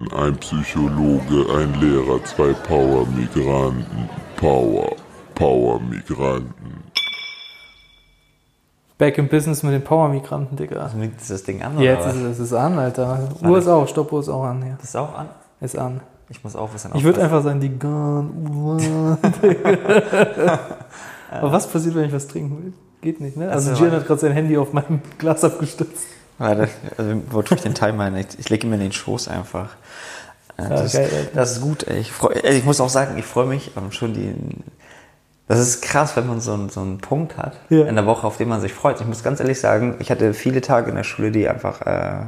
Ein Psychologe, ein Lehrer, zwei Power-Migranten. Power, Power-Migranten. Back in Business mit den Power-Migranten, Digga. Also ist das Ding an, Jetzt oder ist was? es, es ist an, Alter. Uhr ist auch, Stoppuhr ist auch an, ja. Das ist auch an? Ist an. Ich muss auch wissen. Ich würde einfach sagen, die Gun-Uhr. Aber was passiert, wenn ich was trinken will? Geht nicht, ne? Also Also, Gian hat gerade sein Handy auf meinem Glas abgestützt. Warte, also, wo tue ich den Timer hin? Ich, ich lege ihn mir in den Schoß einfach. Ja, das, geil, ist, Alter. das ist gut, ey. Ich, freu, ey, ich muss auch sagen, ich freue mich ähm, schon die. Das ist krass, wenn man so, einen- so einen Punkt hat Ja. in der Woche, auf den man sich freut. Ich muss ganz ehrlich sagen, ich hatte viele Tage in der Schule, die einfach äh,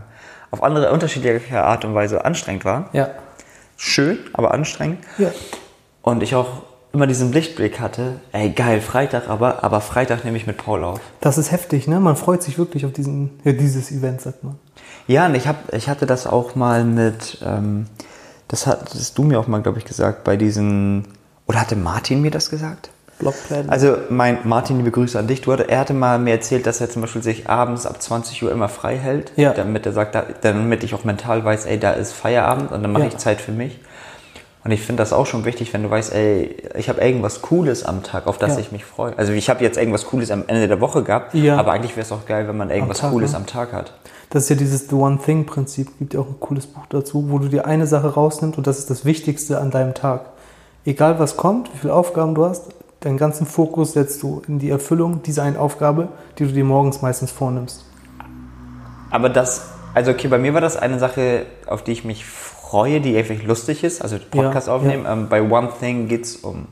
auf andere, unterschiedliche Art und Weise anstrengend waren. Ja. Schön, aber anstrengend. Ja. Und ich auch immer diesen Lichtblick hatte, ey geil, Freitag aber, aber Freitag nehme ich mit Paul auf. Das ist heftig, ne? Man freut sich wirklich auf diesen, ja, dieses Event, sagt man. Ja, und ich, hab, ich hatte das auch mal mit, ähm, das hattest du mir auch mal, glaube ich, gesagt, bei diesen, oder hatte Martin mir das gesagt? Blockplan. Also mein Martin, liebe Grüße an dich. Du hatte, er hatte mal mir erzählt, dass er zum Beispiel sich abends ab 20 Uhr immer frei hält, Ja. damit er sagt, da, damit ich auch mental weiß, ey, da ist Feierabend und dann mache Ja. ich Zeit für mich. Und ich finde das auch schon wichtig, wenn du weißt, ey, ich habe irgendwas Cooles am Tag, auf das Ja. ich mich freue. Also ich habe jetzt irgendwas Cooles am Ende der Woche gehabt, Ja. aber eigentlich wäre es auch geil, wenn man irgendwas Tag, Cooles ne? am Tag hat. Das ist ja dieses The One Thing Prinzip, gibt ja auch ein cooles Buch dazu, wo du dir eine Sache rausnimmst und das ist das Wichtigste an deinem Tag. Egal was kommt, wie viele Aufgaben du hast, deinen ganzen Fokus setzt du in die Erfüllung dieser einen Aufgabe, die du dir morgens meistens vornimmst. Aber das, also okay, bei mir war das eine Sache, auf die ich mich freue, die einfach lustig ist, also Podcast Ja, aufnehmen. Ähm, bei One Thing geht es um,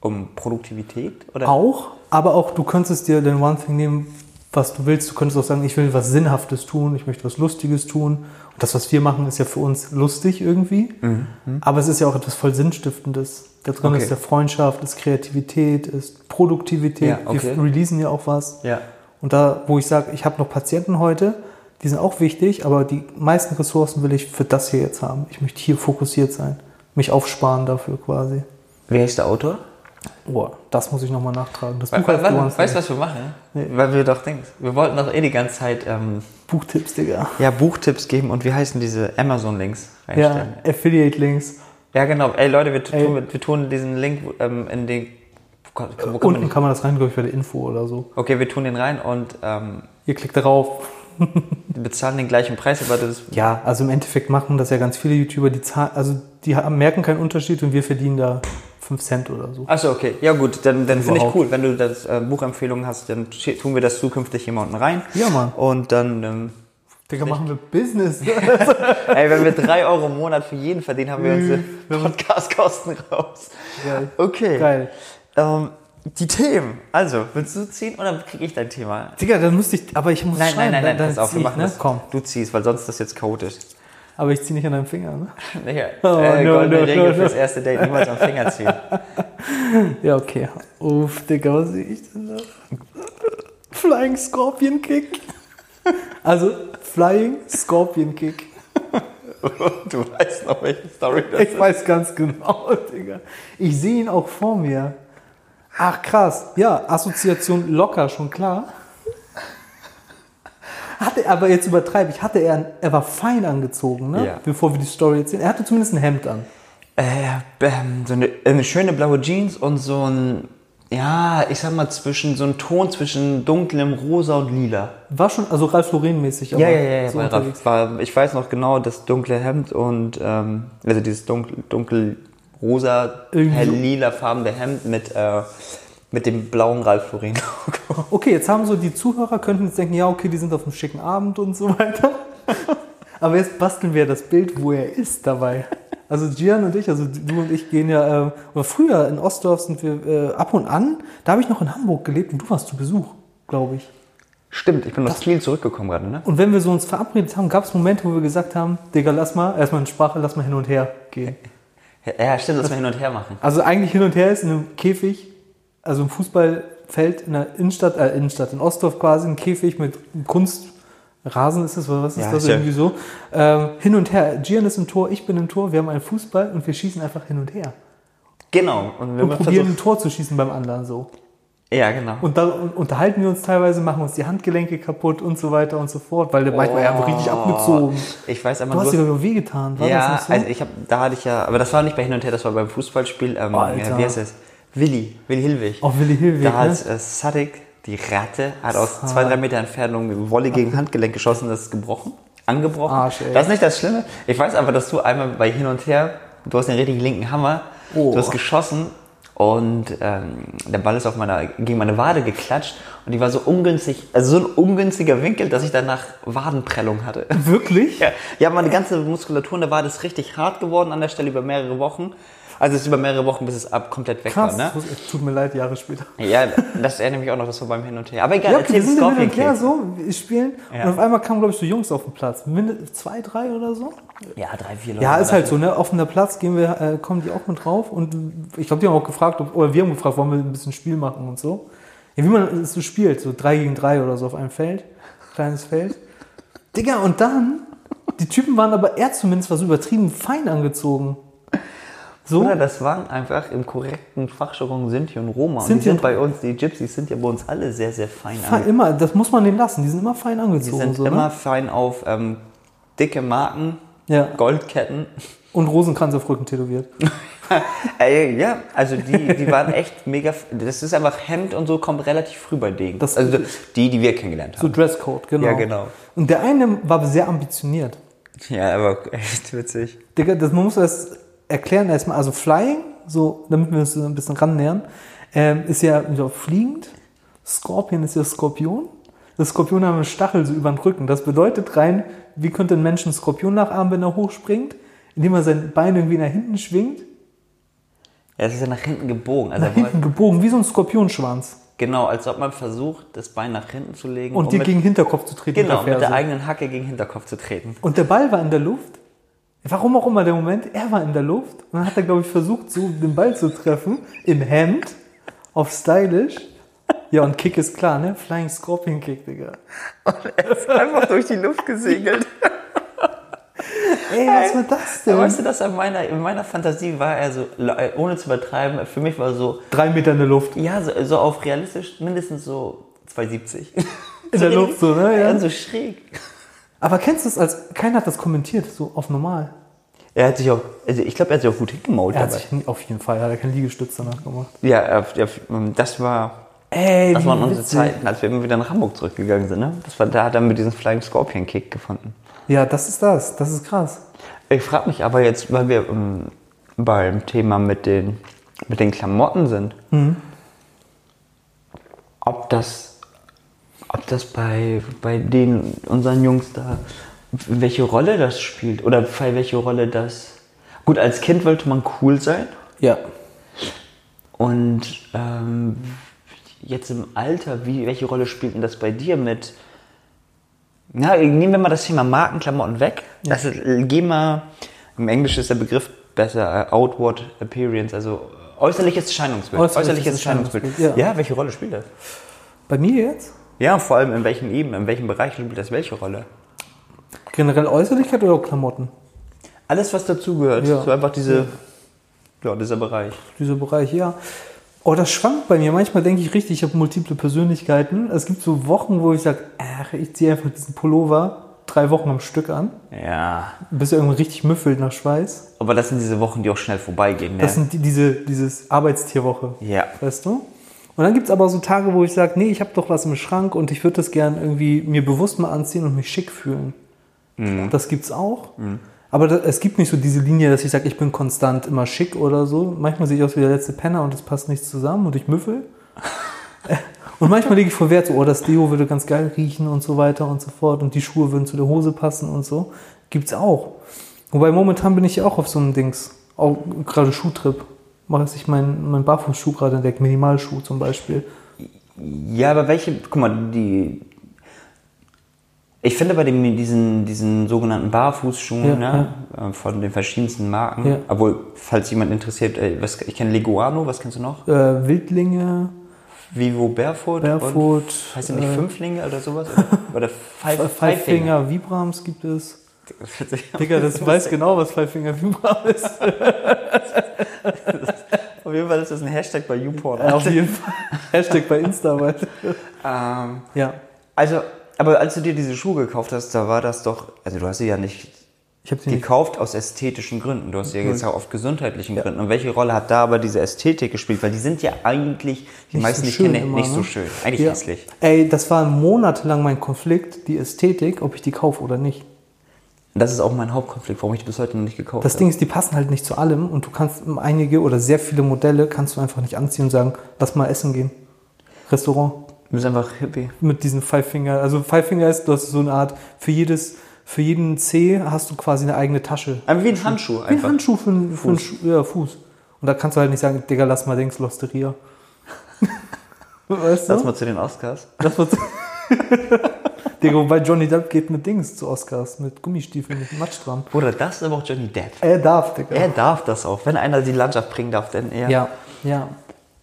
um Produktivität, oder? Auch, aber auch du könntest dir den One Thing nehmen, was du willst. Du könntest auch sagen, ich will was Sinnhaftes tun, ich möchte was Lustiges tun. Und das, was wir machen, ist ja für uns lustig irgendwie. Aber es ist ja auch etwas voll Sinnstiftendes. Da drin Okay. ist ja Freundschaft, ist Kreativität, ist Produktivität. Ja, okay. Wir releasen ja auch was. Ja. Und da, wo ich sage, ich habe noch Patienten heute, die sind auch wichtig, aber die meisten Ressourcen will ich für das hier jetzt haben. Ich möchte hier fokussiert sein, mich aufsparen dafür quasi. Wer ist der Autor? Boah, das muss ich nochmal nachtragen. Das Buch we heißt The One we weißt du, was wir machen? Nee. Weil wir doch denken, wir wollten doch eh die ganze Zeit ähm, Buchtipps, Digga. ja, Buchtipps geben und wie heißen diese Amazon-Links Ja, reinstellen. Affiliate-Links. Ja. genau. Ey Leute, wir, Ey. tun, wir tun diesen Link ähm, in den... Wo kann, wo kann man Unten den, kann man das rein, glaube ich, bei der Info oder so. okay, wir tun den rein und ähm, Ihr klickt darauf. Die bezahlen den gleichen Preis, aber das Ja, also im Endeffekt machen das ja ganz viele YouTuber, die zahlen, also die merken keinen Unterschied und wir verdienen da 5 Cent oder so. Achso, okay. Ja gut, dann, dann finde ich cool. Wenn du das äh, Buchempfehlungen hast, dann tun wir das zukünftig unten rein. Ja, Mann. Und dann, ähm, Digga, machen wir Business. ey, wenn wir drei Euro im Monat für jeden verdienen, haben wir unsere Podcast-Kosten raus. Geil. Okay. Geil. Ähm, die Themen. Also, willst du ziehen oder kriege ich dein Thema? Digga, dann müsste ich, aber ich muss Nein, schreiben. nein, nein, nein, dann, pass dann ich, machen ne? das. Komm, Du ziehst, weil sonst ist das jetzt chaotisch. aber ich zieh nicht an deinem Finger, ne? Ja, Oh, äh, no, goldene no, Regel no, fürs erste Date, niemals am Finger ziehen. Ja, okay. Uff, Digga, was sehe ich denn da? Flying Scorpion Kick. Also, Flying Scorpion Kick. Du weißt noch, welche Story das Ich weiß ganz genau, Digga. Ich sehe ihn auch vor mir. Ach krass. Ja, Assoziation locker, schon klar. Hatte, aber jetzt übertreibe ich, hatte er, er war fein angezogen, ne? Ja. Bevor wir die Story erzählen. Er hatte zumindest ein Hemd an. Äh, ähm, so eine, eine schöne blaue Jeans und so ein, ja, ich sag mal, zwischen, so ein Ton zwischen dunklem Rosa und Lila. War schon, also Ralf Lauren mäßig. Ja, ja, ja, ja so. Ralf war, ich weiß noch genau, das dunkle Hemd und, ähm, also dieses dunkel, dunkel rosa, hell lila farbene Hemd mit, äh, mit dem blauen Ralf Lauren Logo. Okay, jetzt haben so die Zuhörer könnten jetzt denken, ja, okay, die sind auf einem schicken Abend und so weiter. Aber jetzt basteln wir das Bild, wo er ist dabei. Also Gian und ich, also du und ich gehen ja, äh, oder früher in Ostdorf sind wir äh, ab und an, da habe ich noch in Hamburg gelebt und du warst zu Besuch, glaube ich. Stimmt, ich bin aus Kiel zurückgekommen gerade, ne? Und wenn wir so uns verabredet haben, gab es Momente, wo wir gesagt haben, Digga, lass mal, erstmal in Sprache, lass mal hin und her gehen. Ja, stimmt, dass wir hin und her machen. Also eigentlich hin und her ist in einem Käfig, also im Fußballfeld in der Innenstadt, äh, Innenstadt, in Ostdorf quasi, ein Käfig mit Kunstrasen ist es, oder was ist Ja, das ja- irgendwie so? Ähm, hin und her. Gian ist im Tor, ich bin im Tor, wir haben einen Fußball und wir schießen einfach hin und her. Genau. Und wir Und probieren versucht, ein Tor zu schießen beim anderen so. Ja, genau. Und da un- unterhalten wir uns teilweise, machen uns die Handgelenke kaputt und so weiter und so fort, weil der manchmal ja richtig abgezogen. Ich weiß aber Du hast nur- dir doch wehgetan, war das ja, nicht so? also ich habe, da hatte ich ja, aber das war nicht bei Hin und Her, das war beim Fußballspiel. Ähm, Oh, Alter. wie heißt es? Willi, Willi Hilwig. Auch Willi Hilwig, Da ne? hat äh, Sadik, die Ratte, hat aus zwei, drei Meter Entfernung mit Wolle gegen Handgelenk geschossen, das ist gebrochen, angebrochen. Arsch, ey. Das ist nicht das Schlimme. Ich weiß aber, dass du einmal bei Hin und Her, du hast den richtigen linken Hammer, Oh. du hast geschossen und ähm, der Ball ist auf meiner, gegen meine Wade geklatscht und die war so ungünstig, also so ein ungünstiger Winkel, dass ich danach Wadenprellung hatte. Wirklich? Ja, ja, meine ganze Muskulatur in der Wade ist richtig hart geworden an der Stelle über mehrere Wochen. Also es ist über mehrere Wochen, bis es ab komplett weg Krass, war. Ne? das tut mir leid, Jahre später. Ja, das erinnert mich auch noch, das war beim Hin und Her. Aber egal, Ja, okay, wir sind hin Scorpion und her so, spielen Ja. und auf einmal kamen, glaube ich, so Jungs auf den Platz. Minde- zwei, drei oder so? Ja, drei, vier Leute. Ja, ist halt so, ne? Offener Platz gehen wir, äh, kommen die auch mit drauf und ich glaube, die haben auch gefragt, ob, oder wir haben gefragt, wollen wir ein bisschen Spiel machen und so. Ja, wie man es so spielt, so drei gegen drei oder so auf einem Feld, kleines Feld. Digga, und dann, die Typen waren aber, er zumindest war so übertrieben fein angezogen. So, Oder das waren einfach im korrekten Fachjargon Sinti und Roma. Und Sinti die sind und- bei uns, die Gypsies sind ja bei uns alle sehr, sehr fein. angezogen. immer, das muss man denen lassen, die sind immer fein Die angezogen. sind so, immer ne? fein auf ähm, dicke Marken, Ja. Goldketten. Und Rosenkranz auf Rücken tätowiert. Ey, ja, also die, die waren echt mega. Das ist einfach Hemd und so kommt relativ früh bei denen. Das- also die, die wir kennengelernt So haben. Dresscode, genau. Ja, genau. Und der eine war sehr ambitioniert. Ja, aber echt witzig. Digga, das, man muss das erklären erstmal. Also Flying, so, damit wir uns ein bisschen rannähern, ähm, ist ja so fliegend. Scorpion ist ja Skorpion. Das Skorpion hat einen Stachel so über den Rücken. Das bedeutet rein, wie könnte ein Mensch einen Skorpion nachahmen, wenn er hochspringt? Indem er sein Bein irgendwie nach hinten schwingt, Ja, es ist ja nach hinten gebogen. Also nach hinten gebogen, wie so ein Skorpionschwanz. genau, als ob man versucht, das Bein nach hinten zu legen. Und um dir mit, gegen den Hinterkopf zu treten. Genau, mit der mit der eigenen Hacke gegen den Hinterkopf zu treten. Und der Ball war in der Luft. Warum auch immer der Moment, er war in der Luft. Und dann hat er, glaube ich, versucht, so den Ball zu treffen. Im Hemd. Auf stylisch. Ja, und Kick ist klar, ne? Flying Scorpion Kick, Digga. Einfach durch die Luft gesegelt. Ey, was war das denn? weißt du, dass in meiner, in meiner Fantasie war er so, ohne zu übertreiben, für mich war so, Drei Meter in der Luft. ja, so, so auf realistisch mindestens so 2,70. In der Luft so, ne? Ja, so schräg. Aber kennst du es als, keiner hat das kommentiert, so auf normal. Er hat sich auch, also ich glaube, er hat sich auch gut hingemault Er hat dabei. sich auf jeden Fall, hat er keinen Liegestütz danach gemacht. Ja, er- er- das war, Ey, das waren unsere witzig. Zeiten, als wir immer wieder nach Hamburg zurückgegangen sind, ne? Das war, da hat er mit diesem Flying Scorpion Kick gefunden. Ja, das ist das. Das ist krass. Ich frage mich aber jetzt, weil wir ähm, beim Thema mit den, mit den Klamotten sind, ob das, ob das bei, bei den unseren Jungs da, welche Rolle das spielt oder bei welche Rolle das. Gut, als Kind wollte man cool sein Ja. und ähm, jetzt im Alter, wie, welche Rolle spielt denn das bei dir mit? Na, nehmen wir mal das Thema Markenklamotten weg. Das ist, äh, geh mal, im Englischen ist der Begriff besser, äh, Outward Appearance, also äußerliches Erscheinungsbild. Äußerliches Äußerliches Erscheinungsbild. Erscheinungsbild, Ja. ja. welche Rolle spielt das? Bei mir jetzt? Ja, vor allem in welchen Ebenen, in welchem Bereich spielt das welche Rolle? Generell Äußerlichkeit oder Klamotten? Alles, was dazugehört. Ja. So einfach diese, ja, dieser Bereich. Dieser Bereich, ja. Oh, das schwankt bei mir. Manchmal denke ich richtig, ich habe multiple Persönlichkeiten. Es gibt so Wochen, wo ich sage, ach, ich ziehe einfach diesen Pullover drei Wochen am Stück an, Ja. bis er irgendwie richtig müffelt nach Schweiß. Aber das sind diese Wochen, die auch schnell vorbeigehen. Ne? Das sind die, diese dieses Arbeitstierwoche, ja. weißt du? Und dann gibt es aber so Tage, wo ich sage, nee, ich habe doch was im Schrank und ich würde das gern irgendwie mir bewusst mal anziehen und mich schick fühlen. Das gibt's auch. Aber da, es gibt nicht so diese Linie, dass ich sage, ich bin konstant immer schick oder so. Manchmal sehe ich aus wie der letzte Penner und es passt nichts zusammen und ich müffel. und manchmal lege ich vor Wert, so, oh, das Deo würde ganz geil riechen und so weiter und so fort und die Schuhe würden zu der Hose passen und so. Gibt's auch. Wobei momentan bin ich ja auch auf so einem Dings, auch gerade Schuhtrip. Mache ich meinen mein Barfußschuh gerade entdeckt, Minimalschuh zum Beispiel. Ja, aber welche, guck mal, die. Ich finde bei den, diesen, diesen sogenannten Barfußschuhen, Ja, ne, äh, von den verschiedensten Marken, Ja. obwohl, falls jemand interessiert, äh, was, ich kenne Leguano, was kennst du noch? Äh, Wildlinge, Vivo Barefoot. Barefoot, Und, heißt nicht äh, Fünflinge oder sowas? Oder, oder Five, Five, Finger. Vibrams gibt es. Digga, das weiß genau, was Five Finger Vibram ist. Auf jeden Fall ist das ein Hashtag bei YouPorn. Auf jeden Fall. Hashtag bei Insta. aber- Ähm, Ja. also, aber als du dir diese Schuhe gekauft hast, da war das doch, also du hast sie ja nicht sie nicht. gekauft aus ästhetischen Gründen. Du hast sie ja jetzt auch auf gesundheitlichen Gründen. Und welche Rolle hat da aber diese Ästhetik gespielt? Weil die sind ja eigentlich, die Nicht meisten, so die ich schön kenne, immer, nicht so ne? schön. Eigentlich Ja. hässlich. Ey, das war monatelang mein Konflikt, die Ästhetik, ob ich die kaufe oder nicht. Und das ist auch mein Hauptkonflikt, warum ich die bis heute noch nicht gekauft Das habe. Ding ist, die passen halt nicht zu allem und du kannst einige oder sehr viele Modelle kannst du einfach nicht anziehen und sagen, lass mal essen gehen. Restaurant. Du bist einfach hippie. Mit diesen Five Finger. Also Five Finger ist, du hast so eine Art, für jedes, für jeden C hast du quasi eine eigene Tasche. Aber wie ein Handschuh Wie ein einfach. Handschuh für, einen- für einen ja, Fuß. Und da kannst du halt nicht sagen, Digga, lass mal Dings, Losteria. weißt du? Lass mal zu den Oscars. Das wird Digga, wobei Johnny Depp geht mit Dings zu Oscars, mit Gummistiefeln, mit Matsch dran. Oder das ist aber auch Johnny Depp. Er darf, Digga. Er darf das auch. Wenn einer die Landschaft bringen darf, dann er. Ja, ja.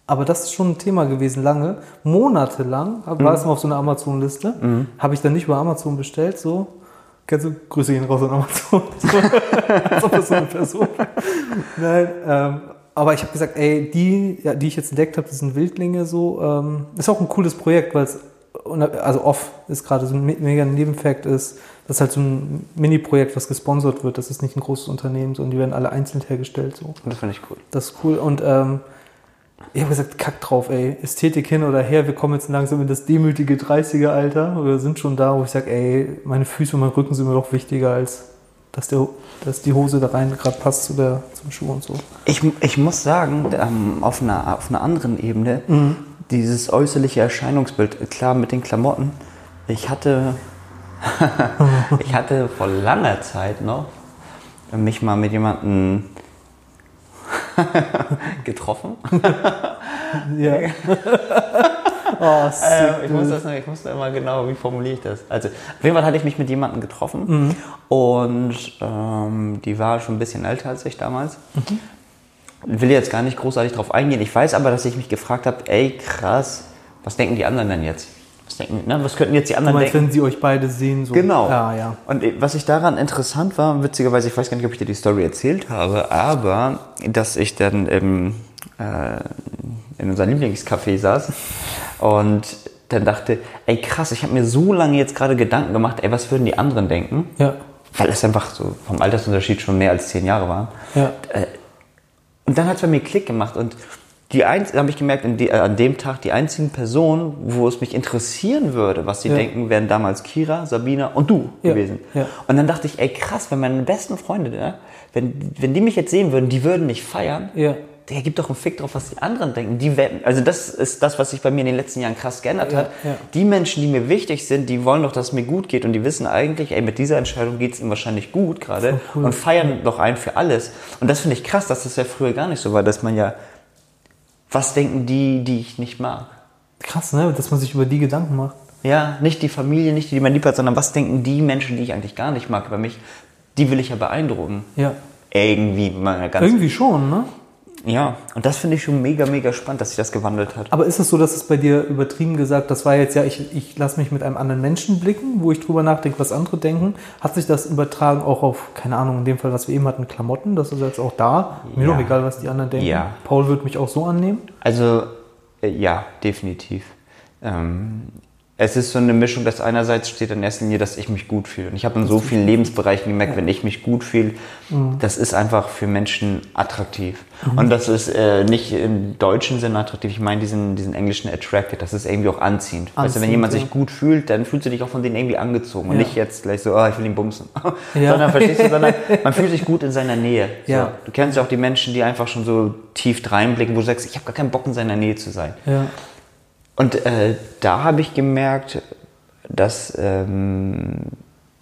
Aber das ist schon ein Thema gewesen, lange. Monatelang war es mal auf so einer Amazon-Liste. Habe ich dann nicht über Amazon bestellt, so. Kennst du? Grüße gehen raus an Amazon. So, Als ob das so eine Person. Nein, ähm, aber ich habe gesagt, ey, die, ja, die ich jetzt entdeckt habe, das sind Wildlinge so. Ähm, ist auch ein cooles Projekt, weil es, also off ist gerade so ein me- mega Nebenfakt ist, das ist halt so ein Mini-Projekt, was gesponsert wird. Das ist nicht ein großes Unternehmen, sondern die werden alle einzeln hergestellt so. Das finde ich cool. Das ist cool. Und ähm, ich habe gesagt, kack drauf, ey. Ästhetik hin oder her. Wir kommen jetzt langsam in das demütige 30er-Alter. Wir sind schon da, wo ich sage, ey, meine Füße und mein Rücken sind mir doch wichtiger, als dass, der, dass die Hose da rein gerade passt zu der, zum Schuh und so. Ich, ich muss sagen, ähm, auf, einer, auf einer anderen Ebene, dieses äußerliche Erscheinungsbild, klar mit den Klamotten, ich hatte, ich hatte vor langer Zeit noch mich mal mit jemandem getroffen. Ja. oh, Äh, ich, muss das, noch- ich muss da immer genau, wie formuliere ich das? Also, auf jeden Fall hatte ich mich mit jemandem getroffen und ähm, die war schon ein bisschen älter als ich damals. Will jetzt gar nicht großartig drauf eingehen. Ich weiß aber, dass ich mich gefragt habe, ey krass, was denken die anderen denn jetzt? Was, denken, ne, was könnten jetzt die Du anderen meinst, denken? wenn sie euch beide sehen, so. Genau. Ja, ja. Und äh, was ich daran interessant war, witzigerweise, ich weiß gar nicht, ob ich dir die Story erzählt habe, aber dass ich dann im, äh, in unserem Lieblingscafé saß und dann dachte, ey krass, ich habe mir so lange jetzt gerade Gedanken gemacht, ey, was würden die anderen denken? Ja. Weil es einfach so vom Altersunterschied schon mehr als zehn Jahre war. Ja. Und dann hat es bei mir Klick gemacht und die eins, habe ich gemerkt, die, äh, an dem Tag die einzigen Personen, wo es mich interessieren würde, was sie Ja. denken, wären damals Kira, Sabina und du Ja, gewesen. ja. Und dann dachte ich, ey krass, wenn meine besten Freunde, ne, wenn, wenn die mich jetzt sehen würden, die würden mich feiern. Ja. Der gibt doch einen Fick drauf, was die anderen denken. Die werden, also das ist das, was sich bei mir in den letzten Jahren krass geändert Ja, hat. ja. Die Menschen, die mir wichtig sind, die wollen doch, dass es mir gut geht und die wissen eigentlich, ey, mit dieser Entscheidung geht es ihm wahrscheinlich gut gerade cool. und feiern doch ein für alles. Und das finde ich krass, dass das ja früher gar nicht so war, dass man ja, was denken die, die ich nicht mag? Krass, ne? Dass man sich über die Gedanken macht. Ja, nicht die Familie, nicht die, die man lieb hat, sondern was denken die Menschen, die ich eigentlich gar nicht mag über mich? Die will ich ja beeindrucken. Ja. Irgendwie ganz. Irgendwie schon, ne? Ja, und das finde ich schon mega, mega spannend, dass sich das gewandelt hat. Aber ist es so, dass es bei dir übertrieben gesagt, das war jetzt ja, ich, ich lasse mich mit einem anderen Menschen blicken, wo ich drüber nachdenke, was andere denken. Hat sich das übertragen auch auf, keine Ahnung, in dem Fall, was wir eben hatten, Klamotten? Das ist jetzt auch da. Mir Ja. doch egal, was die anderen denken. Ja. Paul wird mich auch so annehmen. Also, äh, ja, definitiv. Ähm, es ist so eine Mischung, dass einerseits steht in erster Linie, dass ich mich gut fühle. Und ich habe in so vielen Lebensbereichen gemerkt, wenn ich mich gut fühle, das ist einfach für Menschen attraktiv. Und das ist äh, nicht im deutschen Sinne attraktiv, ich meine diesen, diesen englischen attracted, das ist irgendwie auch anziehend. weißt du, wenn Anziehend, jemand ja. sich gut fühlt, dann fühlst du dich auch von denen irgendwie angezogen. Und Ja. nicht jetzt gleich so, oh, ich will ihn bumsen. Sondern, verstehst du, sondern man fühlt sich gut in seiner Nähe. Ja. So. Du kennst ja auch die Menschen, die einfach schon so tief reinblicken, wo du sagst, ich habe gar keinen Bock in seiner Nähe zu sein. Und äh, da habe ich gemerkt, dass. Ähm,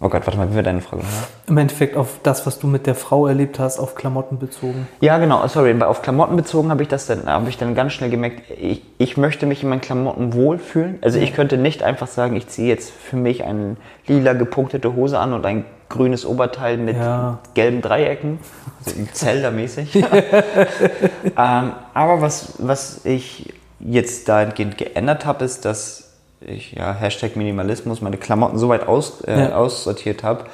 oh Gott, warte mal, wie war deine Frage? Im Endeffekt auf das, was du mit der Frau erlebt hast, auf Klamotten bezogen. Ja, genau, sorry, auf Klamotten bezogen habe ich das dann, habe ich dann ganz schnell gemerkt, ich, ich möchte mich in meinen Klamotten wohlfühlen. Also ich könnte nicht einfach sagen, ich ziehe jetzt für mich eine lila gepunktete Hose an und ein grünes Oberteil mit Ja. gelben Dreiecken, so Zelda-mäßig. ähm, aber was, was ich jetzt dahingehend geändert habe, ist, dass ich, ja, Hashtag Minimalismus, meine Klamotten so weit aus, äh, Ja. aussortiert habe,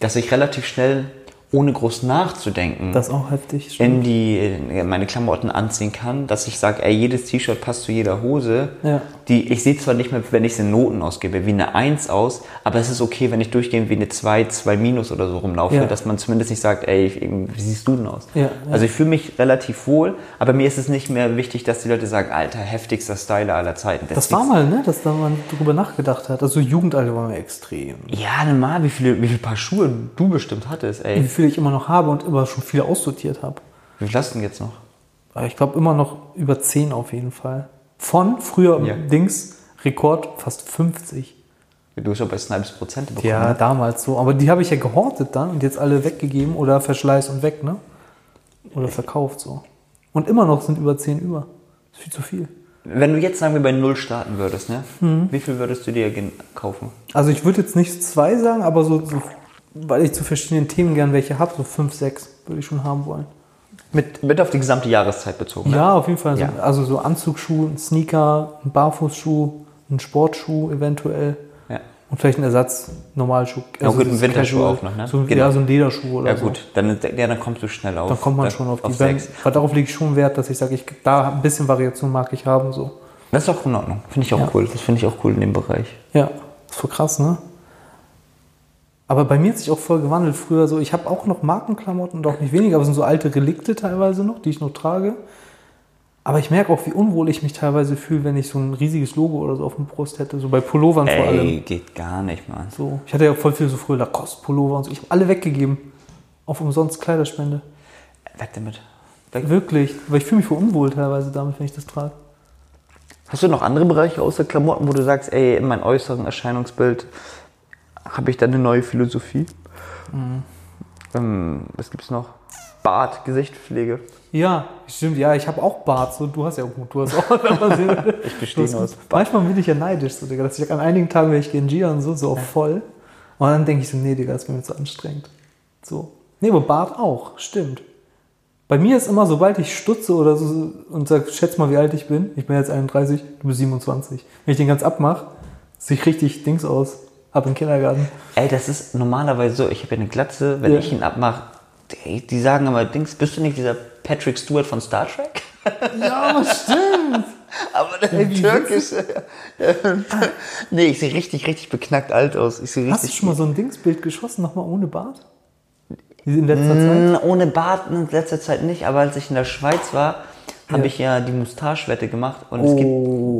dass ich relativ schnell ohne groß nachzudenken Das ist auch heftig. in die in meine Klamotten anziehen kann, dass ich sage, ey, jedes T-Shirt passt zu jeder Hose. Ja. Die, ich sehe zwar nicht mehr, wenn ich es in Noten ausgebe, wie eine 1 aus, aber es ist okay, wenn ich durchgehend wie eine 2, 2 Minus oder so rumlaufe, Ja. dass man zumindest nicht sagt, ey, wie siehst du denn aus? Ja. Also ich fühle mich relativ wohl, aber mir ist es nicht mehr wichtig, dass die Leute sagen, alter, heftigster Styler aller Zeiten. Das war mal, ne, dass da man drüber nachgedacht hat. Also Jugendalter war mir extrem. Ja, normal, wie viele, wie viele Paar Schuhe du bestimmt hattest, ey. Viel ich immer noch habe und immer schon viele aussortiert habe. Wie viel hast du denn jetzt noch? Aber ich glaube immer noch über 10 auf jeden Fall. Von früher Ja. Dings Rekord fast 50. Du hast ja bei Snipes Prozente bekommen. Ja, damals so. Aber die habe ich ja gehortet dann und jetzt alle weggegeben oder Verschleiß und weg, ne? Oder verkauft so. Und immer noch sind über 10 über. Das ist viel zu viel. Wenn du jetzt sagen wir bei Null starten würdest, ne? Mhm. Wie viel würdest du dir kaufen? Also ich würde jetzt nicht zwei sagen, aber so, so weil ich zu verschiedenen Themen gern welche habe, so 5, 6 würde ich schon haben wollen. Mit, mit auf die gesamte Jahreszeit bezogen. ne? Ja, auf jeden Fall. So, Ja. Also so Anzugsschuh, ein Sneaker, ein Barfußschuh, ein Sportschuh eventuell. Ja. Und vielleicht ein Ersatz, Normalschuh. Ja, gut, ein Winterschuh Casual. auch noch, ne? So, Genau. Ja, so ein Lederschuh oder Ja so. gut, dann, ja, dann kommst du schnell auf. Dann kommt man da- schon auf die auf Band. sechs. Weil darauf lege ich schon Wert, dass ich sage, ich, da ein bisschen Variation mag ich haben. So. Das ist auch in Ordnung. Finde ich auch Ja. cool. Das finde ich auch cool in dem Bereich. Ja, ist voll krass, ne? Aber bei mir hat sich auch voll gewandelt. Früher so, ich habe auch noch Markenklamotten und auch nicht weniger, aber es sind so alte Relikte teilweise noch, die ich noch trage. Aber ich merke auch, wie unwohl ich mich teilweise fühle, wenn ich so ein riesiges Logo oder so auf der Brust hätte. So bei Pullovern vor allem. Ey, geht gar nicht, Mann. So, ich hatte ja auch voll viel so früher Lacoste-Pullover und so. Ich habe alle weggegeben. Auf umsonst Kleiderspende. Weg damit. Weg. Wirklich. Weil ich fühle mich voll unwohl teilweise damit, wenn ich das trage. Hast du noch andere Bereiche außer Klamotten, wo du sagst, ey, in meinem äußeren Erscheinungsbild habe ich da eine neue Philosophie? Mhm. Ähm, was gibt's noch? Bart, Gesichtspflege. Ja, stimmt. Ja, ich habe auch Bart. So, du hast ja gut, du hast auch. Ich bestehe aus Manchmal bin ich ja neidisch, so, Digga, dass ich an einigen Tagen, wenn ich Gia und so, so auf voll. Und dann denke ich so, nee, Digga, das ist mir zu anstrengend. So. Nee, aber Bart auch, stimmt. Bei mir ist immer, sobald ich stutze oder so und sag, schätz mal, wie alt ich bin. Ich bin jetzt 31, du bist 27. Wenn ich den ganz abmache, sehe ich richtig Dings aus. Ab im Kindergarten. Ey, das ist normalerweise so. Ich habe ja eine Glatze, wenn Ja. ich ihn abmache. Die, die sagen aber, Dings, bist du nicht dieser Patrick Stewart von Star Trek? Ja, stimmt. Aber der wie türkische. nee, ich sehe richtig, richtig beknackt alt aus. Ich sehe Hast du richtig. schon mal so ein Dingsbild geschossen, nochmal ohne Bart? In letzter Zeit? Mm, Ohne Bart in letzter Zeit nicht, aber als ich in der Schweiz war, habe Ja. ich ja die Moustache-Wette gemacht und es Oh.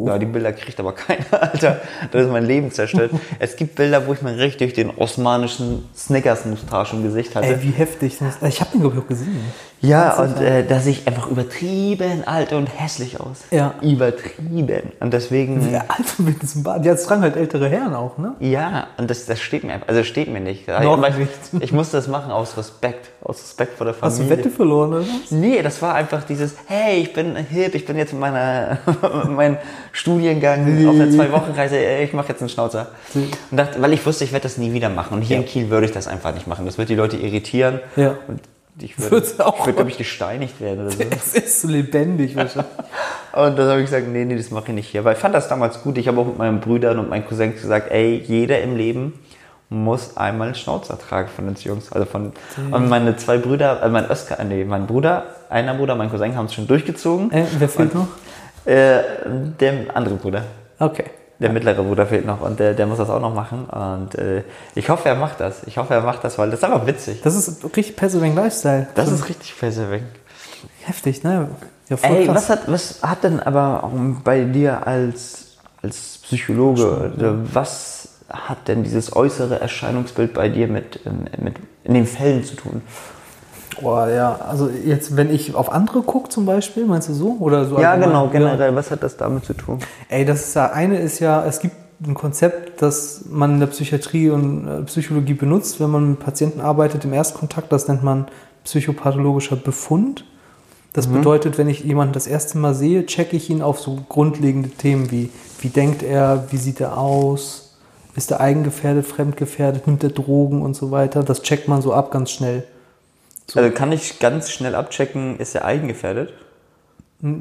gibt, ja, die Bilder kriegt aber keiner, Alter. Das ist mein Leben zerstört. es gibt Bilder, wo ich mir richtig den osmanischen Snickers-Moustache im Gesicht hatte. Ey, wie heftig. das- Ich habe den, glaube ich, auch gesehen. Ja, und äh, da sehe ich einfach übertrieben alt und hässlich aus. Ja. Übertrieben. Und deswegen, Der alte mit diesem Bart. Ja, das tragen halt ältere Herren auch, ne? ja, und das, das steht mir einfach, also steht mir nicht. Ja, Noch ich, nicht. ich musste das machen aus Respekt, aus Respekt vor der Hast Familie. du Wette verloren, oder was? Nee, das war einfach dieses, hey, ich bin hip, ich bin jetzt in meiner, meinem Studiengang auf einer Zwei-Wochen-Reise, ey, ich mache jetzt einen Schnauzer. Und dachte, weil ich wusste, ich werde das nie wieder machen. Und hier in Kiel würde ich das einfach nicht machen. Das wird die Leute irritieren. Ja. Und ich würde, auch. ich würde glaube ich, gesteinigt werden oder so. Es ist so lebendig wahrscheinlich. Und dann habe ich gesagt, nee, nee, das mache ich nicht hier. Weil ich fand das damals gut. Ich habe auch mit meinen Brüdern und meinen Cousins gesagt, ey, jeder im Leben muss einmal einen Schnauzer tragen von uns Jungs. Also von, und meine zwei Brüder, äh, mein Oskar, äh, nee, mein Bruder, einer Bruder, mein Cousin haben es schon durchgezogen. Äh, wer fehlt noch? Äh, der andere Bruder. Okay. Der mittlere Bruder fehlt noch und der, der muss das auch noch machen. Und äh, ich hoffe, er macht das. Ich hoffe, er macht das, weil das ist einfach witzig. Das ist richtig Pennsylvania Lifestyle. Das So ist richtig Fäseweg. heftig, ne? Ja, voll Ey, krass. was hat, was hat denn aber bei dir als, als Psychologe, oder was hat denn dieses äußere Erscheinungsbild bei dir mit, mit in den Fällen zu tun? Boah, ja, also jetzt, wenn ich auf andere gucke zum Beispiel, meinst du so? Oder so Ja, genau, Ja. generell, was hat das damit zu tun? Ey, das ist ja, eine ist ja, es gibt ein Konzept, das man in der Psychiatrie und äh, Psychologie benutzt, wenn man mit Patienten arbeitet im Erstkontakt, das nennt man psychopathologischer Befund. Das bedeutet, wenn ich jemanden das erste Mal sehe, checke ich ihn auf so grundlegende Themen wie, wie denkt er, wie sieht er aus, ist er eigengefährdet, fremdgefährdet, nimmt er Drogen und so weiter. Das checkt man so ab ganz schnell. Also kann ich ganz schnell abchecken, ist er eigengefährdet?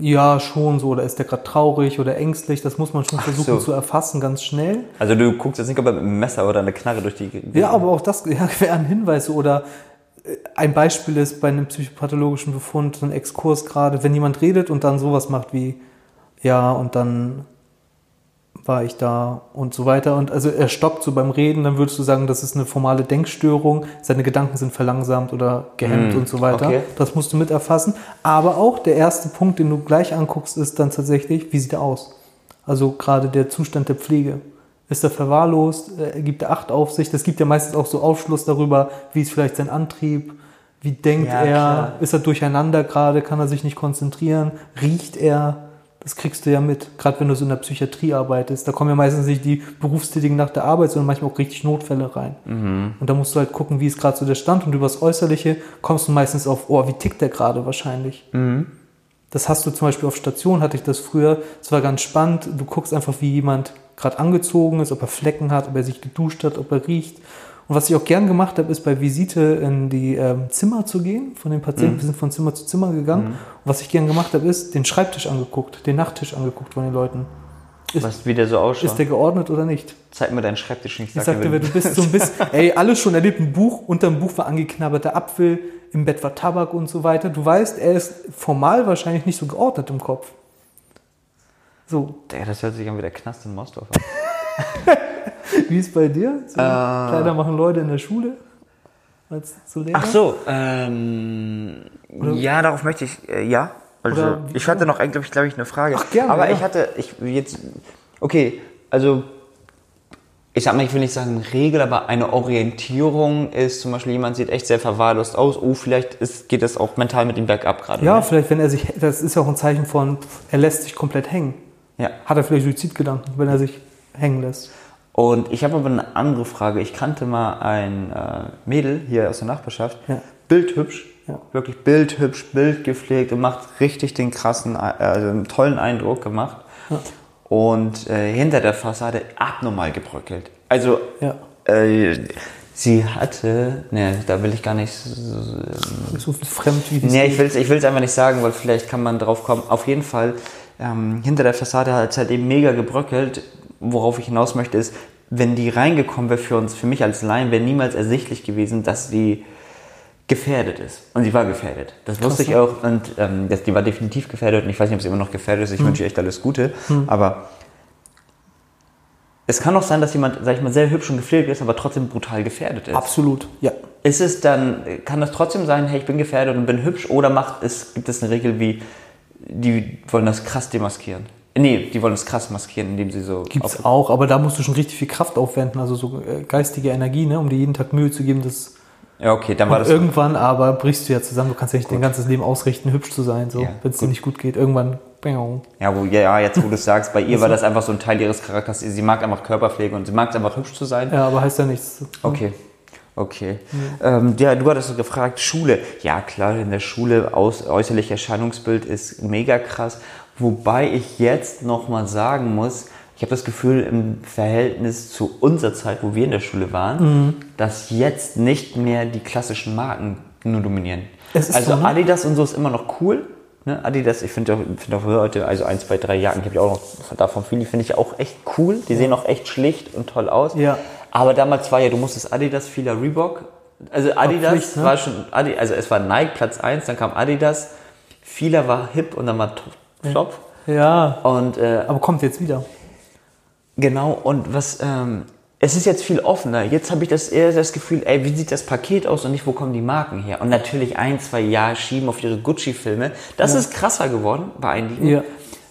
Ja, schon so. Oder ist der gerade traurig oder ängstlich? Das muss man schon versuchen so. zu erfassen, ganz schnell. Also du guckst jetzt nicht, ob er mit einem Messer oder einer Knarre durch die... Ja, aber auch das ja, wäre ein Hinweis. Oder ein Beispiel ist bei einem psychopathologischen Befund, ein Exkurs gerade, wenn jemand redet und dann sowas macht wie, ja, und dann war ich da und so weiter. Und also er stockt so beim Reden, dann würdest du sagen, das ist eine formale Denkstörung, seine Gedanken sind verlangsamt oder gehemmt Mm, und so weiter. okay. Das musst du mit erfassen. Aber auch der erste Punkt, den du gleich anguckst, ist dann tatsächlich, wie sieht er aus? Also gerade der Zustand der Pflege. Ist er verwahrlost? Äh, Gibt er Acht auf sich? Das gibt ja meistens auch so Aufschluss darüber, wie ist vielleicht sein Antrieb? Wie denkt Ja, er? klar. Ist er durcheinander gerade? Kann er sich nicht konzentrieren? Riecht er? Das kriegst du ja mit, gerade wenn du so in der Psychiatrie arbeitest. Da kommen ja meistens nicht die Berufstätigen nach der Arbeit, sondern manchmal auch richtig Notfälle rein. Und da musst du halt gucken, wie ist gerade so der Stand und übers Äußerliche kommst du meistens auf, oh, wie tickt der gerade wahrscheinlich. Das hast du zum Beispiel auf Station, hatte ich das früher. Es war ganz spannend. Du guckst einfach, wie jemand gerade angezogen ist, ob er Flecken hat, ob er sich geduscht hat, ob er riecht. Und was ich auch gern gemacht habe, ist bei Visite in die ähm, Zimmer zu gehen von den Patienten. Wir sind von Zimmer zu Zimmer gegangen. Und was ich gern gemacht habe, ist den Schreibtisch angeguckt, den Nachttisch angeguckt von den Leuten. Ist, Was wie der so ausschaut. ist der geordnet oder nicht? Zeig mir deinen Schreibtisch nicht. Ich sagte, wer du bist so ein bisschen, ey, alles schon erlebt, ein Buch, unter dem Buch war angeknabberter Apfel, im Bett war Tabak und so weiter. Du weißt, er ist formal wahrscheinlich nicht so geordnet im Kopf. So, Ja, das hört sich an wie der Knast in Mosdorf an. wie ist bei dir? So, Äh. Kleider machen Leute in der Schule? Als? Ach so, ähm, ja, darauf möchte ich, äh, ja. Also, Oder ich hatte noch eigentlich, glaube ich, eine Frage. Ach, gerne, Aber ja. ich hatte, ich jetzt, okay, also, ich sag mal, ich will nicht sagen Regel, aber eine Orientierung ist zum Beispiel, jemand sieht echt sehr verwahrlost aus. Oh, vielleicht ist, geht es auch mental mit ihm bergab gerade. Ja, ne? vielleicht, wenn er sich, das ist ja auch ein Zeichen von, er lässt sich komplett hängen. ja. Hat er vielleicht Suizidgedanken, wenn er sich hängen lässt? Und ich habe aber eine andere Frage. Ich kannte mal ein äh, Mädel hier aus der Nachbarschaft, Ja. bildhübsch, Ja. wirklich bildhübsch, bildgepflegt und macht richtig den krassen, äh, also einen tollen Eindruck gemacht. Und äh, hinter der Fassade abnormal gebröckelt. Also Ja. äh, sie hatte, ne, da will ich gar nicht. so- So fremd wie Nee, ich will es ich will's einfach nicht sagen, weil vielleicht kann man drauf kommen. Auf jeden Fall, ähm, hinter der Fassade hat es halt eben mega gebröckelt. Worauf ich hinaus möchte, ist, wenn die reingekommen wäre für uns, für mich als Laien, wäre niemals ersichtlich gewesen, dass sie gefährdet ist. Und sie war gefährdet. Das wusste ich auch. Und ähm, das, die war definitiv gefährdet. Und ich weiß nicht, ob sie immer noch gefährdet ist. Ich wünsche ihr echt alles Gute. Aber es kann auch sein, dass jemand, sag ich mal, sehr hübsch und gepflegt ist, aber trotzdem brutal gefährdet ist. Absolut, ja. Ist es dann, kann das trotzdem sein, hey, ich bin gefährdet und bin hübsch oder macht es, gibt es eine Regel wie, die wollen das krass demaskieren? Nee, die wollen das krass maskieren, indem sie so. Gibt's auch, aber da musst du schon richtig viel Kraft aufwenden, also so äh, geistige Energie, ne, um dir jeden Tag Mühe zu geben, das Ja, okay, dann war und das. irgendwann aber brichst du ja zusammen, du kannst ja nicht dein ganzes Leben ausrichten, hübsch zu sein, so, Ja, wenn es dir gut. nicht gut geht. Irgendwann, Ja, wo, ja, ja, jetzt wo du es sagst, bei ihr war das einfach so ein Teil ihres Charakters. Sie mag einfach Körperpflege und sie mag es einfach hübsch zu sein. ja, aber heißt ja nichts. Okay. Okay. Ähm, ja, du hattest so gefragt, Schule. Ja, klar, in der Schule aus, äußerlich Erscheinungsbild ist mega krass. Wobei ich jetzt nochmal sagen muss, ich habe das Gefühl, im Verhältnis zu unserer Zeit, wo wir in der Schule waren, dass jetzt nicht mehr die klassischen Marken nur dominieren. Also so, ne? Adidas und so ist immer noch cool. Ne? Adidas, ich finde auch, find auch heute, also ein, zwei, drei Jahren, ich habe ja auch noch davon viele, die finde ich auch echt cool. Die sehen auch echt schlicht und toll aus. Ja. Aber damals war ja, du musstest Adidas, vieler Reebok. Also Adidas Pflicht, ne? war schon, Adi, also es war Nike Platz 1, dann kam Adidas, vieler war hip und dann war Top. Top. Ja, Und äh, aber kommt jetzt wieder. genau, und was, ähm, es ist jetzt viel offener. Jetzt habe ich das eher das Gefühl, ey, wie sieht das Paket aus und nicht, wo kommen die Marken her? Und natürlich ein, zwei Jahre schieben auf ihre Gucci-Filme. Das ist krasser geworden bei einigen. Ja.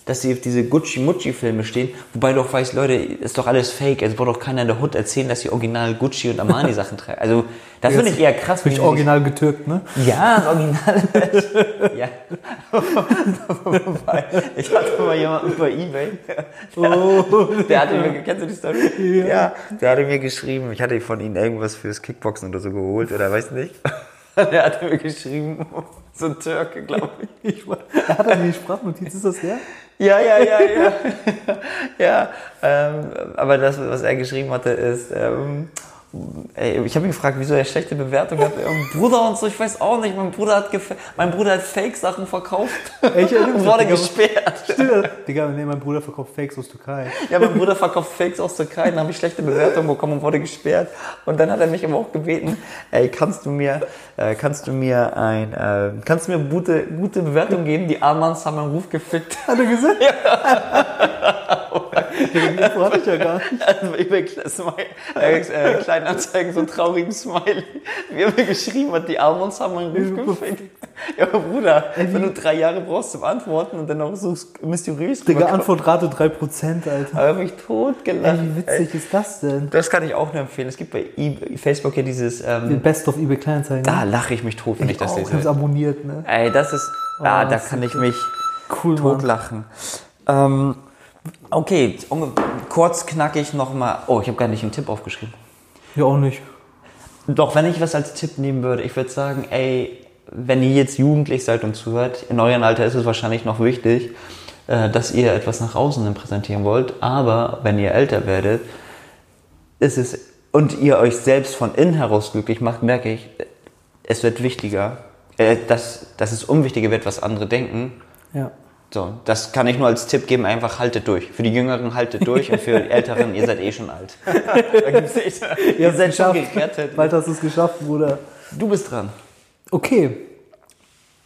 Dass sie auf diese Gucci-Mucci-Filme stehen, wobei du auch weißt, Leute, ist doch alles fake. Es braucht doch keiner in der Hood erzählen, dass sie original Gucci und Armani-Sachen tragen. Also, das finde ich eher krass. Bin ich sich- original getürkt, ne? ja, Original. ja. Ich hatte mal jemanden bei Ebay. Der hatte mir, kennst du die Story? Ja. Der hatte mir geschrieben, ich hatte von ihm irgendwas fürs Kickboxen oder so geholt oder weiß nicht. Der hatte mir geschrieben, so ein Türke, glaube ich. Ich, er hat eine Sprachnotiz, ist das der? Ja, ja, ja, ja. ja, ähm, aber das, was er geschrieben hatte, ist, ähm, Ey, ich habe ihn gefragt, wieso er schlechte Bewertung hat. Bruder und so, ich weiß auch nicht. Mein Bruder hat, mein Bruder hat Fake-Sachen verkauft ich und wurde gesperrt. Stimmt, Digga, nee, mein Bruder verkauft Fakes aus Türkei. Ja, mein Bruder verkauft Fakes aus Türkei, dann habe ich schlechte Bewertungen bekommen und wurde gesperrt. Und dann hat er mich aber auch gebeten, ey, kannst du mir, äh, kannst du mir ein, äh, kannst du mir gute, gute Bewertung geben? Die Armans haben meinen Ruf gefickt. Hat er gesagt? Ja. Info hatte ich ja gar nicht. Also Smile, äh, äh, Kleinanzeigen, so einen traurigen Smiley. Wie er mir geschrieben hat, die Armans haben meinen Ruf gefickt. Ja, aber Bruder, wenn du drei Jahre brauchst zum Antworten und dann auch so mysteriös Digga, Antwortrate 3%, Alter. habe ich mich totgelacht. Ey, wie witzig ist das denn? Das kann ich auch nur empfehlen. Es gibt bei eBay, Facebook ja dieses, ähm, Best of eBay Kleinanzeigen. da lache ich mich tot, wenn ich, das auch, ich hab's abonniert, ne? Ey, das ist, ah, da das kann ist ich mich Cool, totlachen. Ähm, okay, unge- kurz knackig nochmal. Oh, ich habe gar nicht einen Tipp aufgeschrieben. Ja, auch nicht. Doch, wenn ich was als Tipp nehmen würde, ich würde sagen, ey, wenn ihr jetzt jugendlich seid und zuhört, in eurem Alter ist es wahrscheinlich noch wichtig, äh, dass ihr etwas nach außen präsentieren wollt, aber wenn ihr älter werdet, ist es, und ihr euch selbst von innen heraus glücklich macht, merke ich, es wird wichtiger, äh, dass, dass es unwichtiger wird, was andere denken. Ja. So, das kann ich nur als Tipp geben, einfach haltet durch. Für die Jüngeren haltet durch und für die Älteren, ihr seid eh schon alt. Da gibt's nicht, ihr seid schon gerettet. Bald hast du es geschafft, Bruder. Du bist dran. Okay.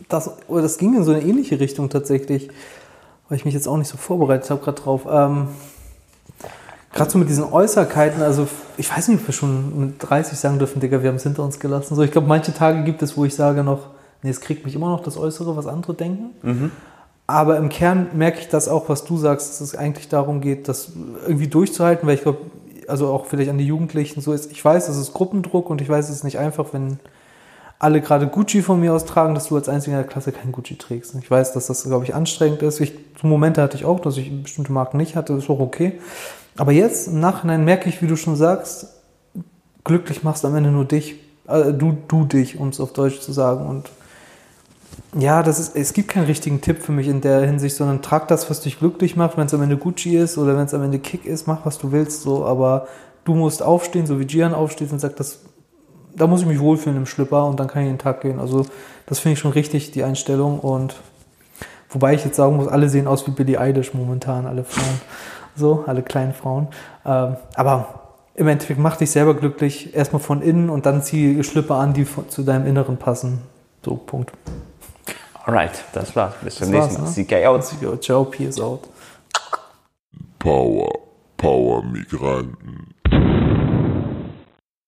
Das, oh, das ging in so eine ähnliche Richtung tatsächlich, weil ich mich jetzt auch nicht so vorbereitet habe gerade drauf. Ähm, gerade so mit diesen Äußerkeiten, also ich weiß nicht, ob wir schon mit 30 sagen dürfen, Digga, wir haben es hinter uns gelassen. So, ich glaube, manche Tage gibt es, wo ich sage noch, nee, es kriegt mich immer noch das Äußere, was andere denken. Aber im Kern merke ich das auch, was du sagst, dass es eigentlich darum geht, das irgendwie durchzuhalten, weil ich glaube, also auch vielleicht an die Jugendlichen so ist. Ich weiß, es ist Gruppendruck und ich weiß, es ist nicht einfach, wenn alle gerade Gucci von mir aus tragen, dass du als einziger in der Klasse kein Gucci trägst. Ich weiß, dass das, glaube ich, anstrengend ist. Ich, so Momente hatte ich auch, dass ich bestimmte Marken nicht hatte, ist auch okay. Aber jetzt im Nachhinein merke ich, wie du schon sagst, glücklich machst am Ende nur dich. Äh, du, du dich, um es auf Deutsch zu sagen. Und ja, das ist, es gibt keinen richtigen Tipp für mich in der Hinsicht, sondern trag das, was dich glücklich macht, wenn es am Ende Gucci ist oder wenn es am Ende Kick ist, mach was du willst, so, aber du musst aufstehen, so wie Gian aufsteht und sagt, das, da muss ich mich wohlfühlen im Schlipper und dann kann ich in den Tag gehen. Also, das finde ich schon richtig, die Einstellung und wobei ich jetzt sagen muss, alle sehen aus wie Billie Eilish momentan, alle Frauen. So, alle kleinen Frauen. Ähm, aber im Endeffekt mach dich selber glücklich, erstmal von innen und dann zieh Schlipper an, die zu deinem Inneren passen. So, Punkt. Alright, das war's. Bis zum nächsten Mal. ne? Sieht geil aus. Ciao, peace out. Power, Power Migranten.